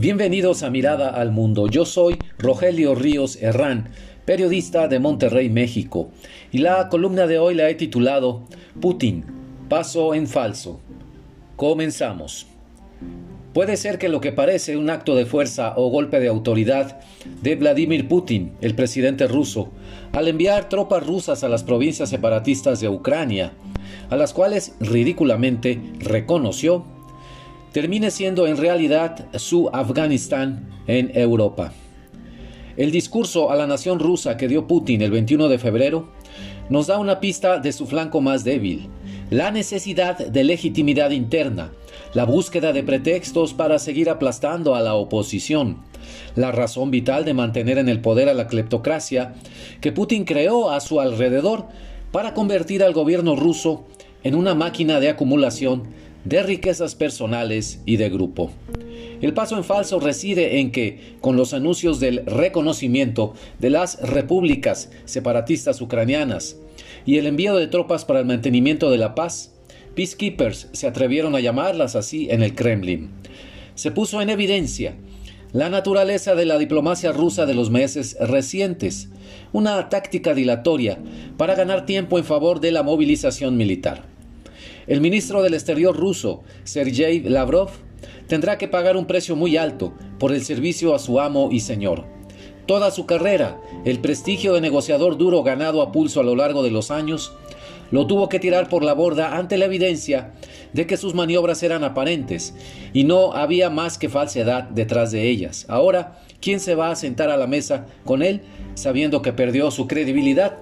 Bienvenidos a Mirada al Mundo. Yo soy Rogelio Ríos Herrán, periodista de Monterrey, México, y la columna de hoy la he titulado Putin, paso en falso. Comenzamos. Puede ser que lo que parece un acto de fuerza o golpe de autoridad de Vladimir Putin, el presidente ruso, al enviar tropas rusas a las provincias separatistas de Ucrania, a las cuales ridículamente reconoció termine siendo en realidad su Afganistán en Europa. El discurso a la nación rusa que dio Putin el 21 de febrero nos da una pista de su flanco más débil, la necesidad de legitimidad interna, la búsqueda de pretextos para seguir aplastando a la oposición, la razón vital de mantener en el poder a la cleptocracia que Putin creó a su alrededor para convertir al gobierno ruso en una máquina de acumulación de riquezas personales y de grupo. El paso en falso reside en que, con los anuncios del reconocimiento de las repúblicas separatistas ucranianas y el envío de tropas para el mantenimiento de la paz, peacekeepers se atrevieron a llamarlas así en el Kremlin. Se puso en evidencia la naturaleza de la diplomacia rusa de los meses recientes, una táctica dilatoria para ganar tiempo en favor de la movilización militar. El ministro del Exterior ruso, Sergei Lavrov, tendrá que pagar un precio muy alto por el servicio a su amo y señor. Toda su carrera, el prestigio de negociador duro ganado a pulso a lo largo de los años, lo tuvo que tirar por la borda ante la evidencia de que sus maniobras eran aparentes y no había más que falsedad detrás de ellas. Ahora, ¿quién se va a sentar a la mesa con él sabiendo que perdió su credibilidad?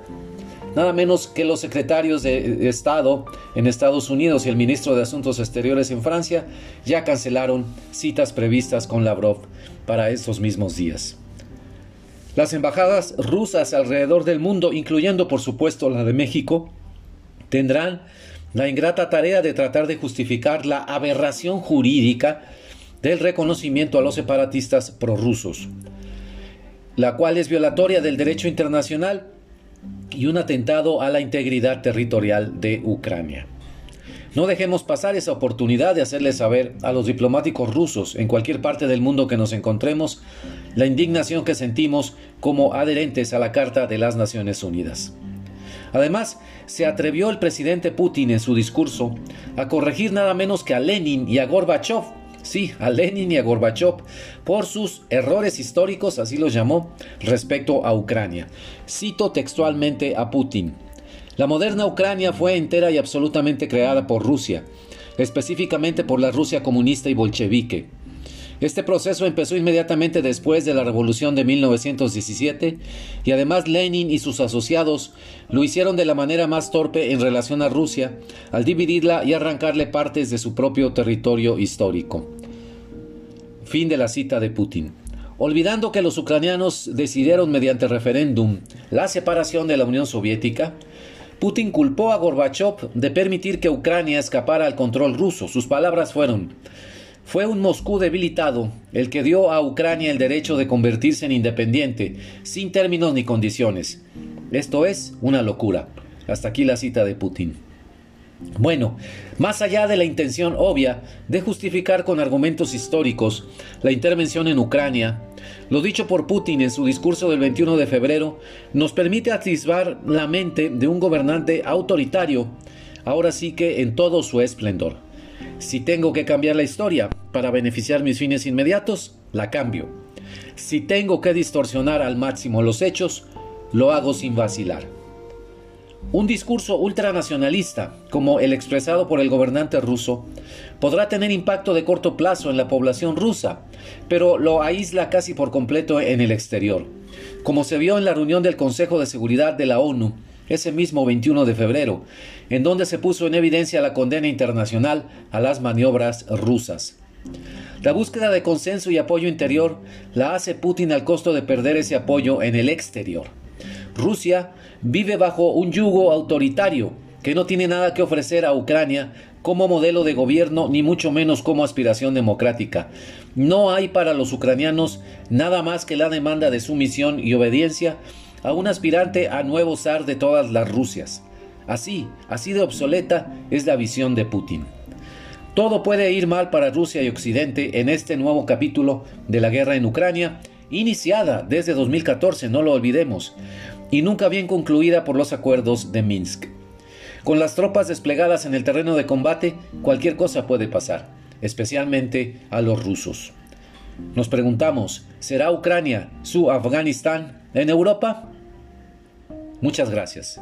Nada menos que los secretarios de Estado en Estados Unidos y el ministro de Asuntos Exteriores en Francia ya cancelaron citas previstas con Lavrov para esos mismos días. Las embajadas rusas alrededor del mundo, incluyendo por supuesto la de México, tendrán la ingrata tarea de tratar de justificar la aberración jurídica del reconocimiento a los separatistas prorrusos, la cual es violatoria del derecho internacional y un atentado a la integridad territorial de Ucrania. No dejemos pasar esa oportunidad de hacerles saber a los diplomáticos rusos en cualquier parte del mundo que nos encontremos la indignación que sentimos como adherentes a la Carta de las Naciones Unidas. Además, se atrevió el presidente Putin en su discurso a corregir nada menos que a Lenin y a Gorbachev sí, a Lenin y a Gorbachev por sus errores históricos, así los llamó, respecto a Ucrania. Cito textualmente a Putin. La moderna Ucrania fue entera y absolutamente creada por Rusia, específicamente por la Rusia comunista y bolchevique. Este proceso empezó inmediatamente después de la Revolución de 1917 y además Lenin y sus asociados lo hicieron de la manera más torpe en relación a Rusia al dividirla y arrancarle partes de su propio territorio histórico. Fin de la cita de Putin. Olvidando que los ucranianos decidieron mediante referéndum la separación de la Unión Soviética, Putin culpó a Gorbachev de permitir que Ucrania escapara al control ruso. Sus palabras fueron fue un Moscú debilitado el que dio a Ucrania el derecho de convertirse en independiente, sin términos ni condiciones. Esto es una locura. Hasta aquí la cita de Putin. Bueno, más allá de la intención obvia de justificar con argumentos históricos la intervención en Ucrania, lo dicho por Putin en su discurso del 21 de febrero nos permite atisbar la mente de un gobernante autoritario, ahora sí que en todo su esplendor. Si tengo que cambiar la historia para beneficiar mis fines inmediatos, la cambio. Si tengo que distorsionar al máximo los hechos, lo hago sin vacilar. Un discurso ultranacionalista, como el expresado por el gobernante ruso, podrá tener impacto de corto plazo en la población rusa, pero lo aísla casi por completo en el exterior, como se vio en la reunión del Consejo de Seguridad de la ONU ese mismo 21 de febrero, en donde se puso en evidencia la condena internacional a las maniobras rusas. La búsqueda de consenso y apoyo interior la hace Putin al costo de perder ese apoyo en el exterior. Rusia vive bajo un yugo autoritario que no tiene nada que ofrecer a Ucrania como modelo de gobierno ni mucho menos como aspiración democrática. No hay para los ucranianos nada más que la demanda de sumisión y obediencia a un aspirante a nuevo zar de todas las Rusias. Así, así de obsoleta es la visión de Putin. Todo puede ir mal para Rusia y Occidente en este nuevo capítulo de la guerra en Ucrania, iniciada desde 2014, no lo olvidemos, y nunca bien concluida por los acuerdos de Minsk. Con las tropas desplegadas en el terreno de combate, cualquier cosa puede pasar, especialmente a los rusos. Nos preguntamos, ¿será Ucrania su Afganistán en Europa? Muchas gracias.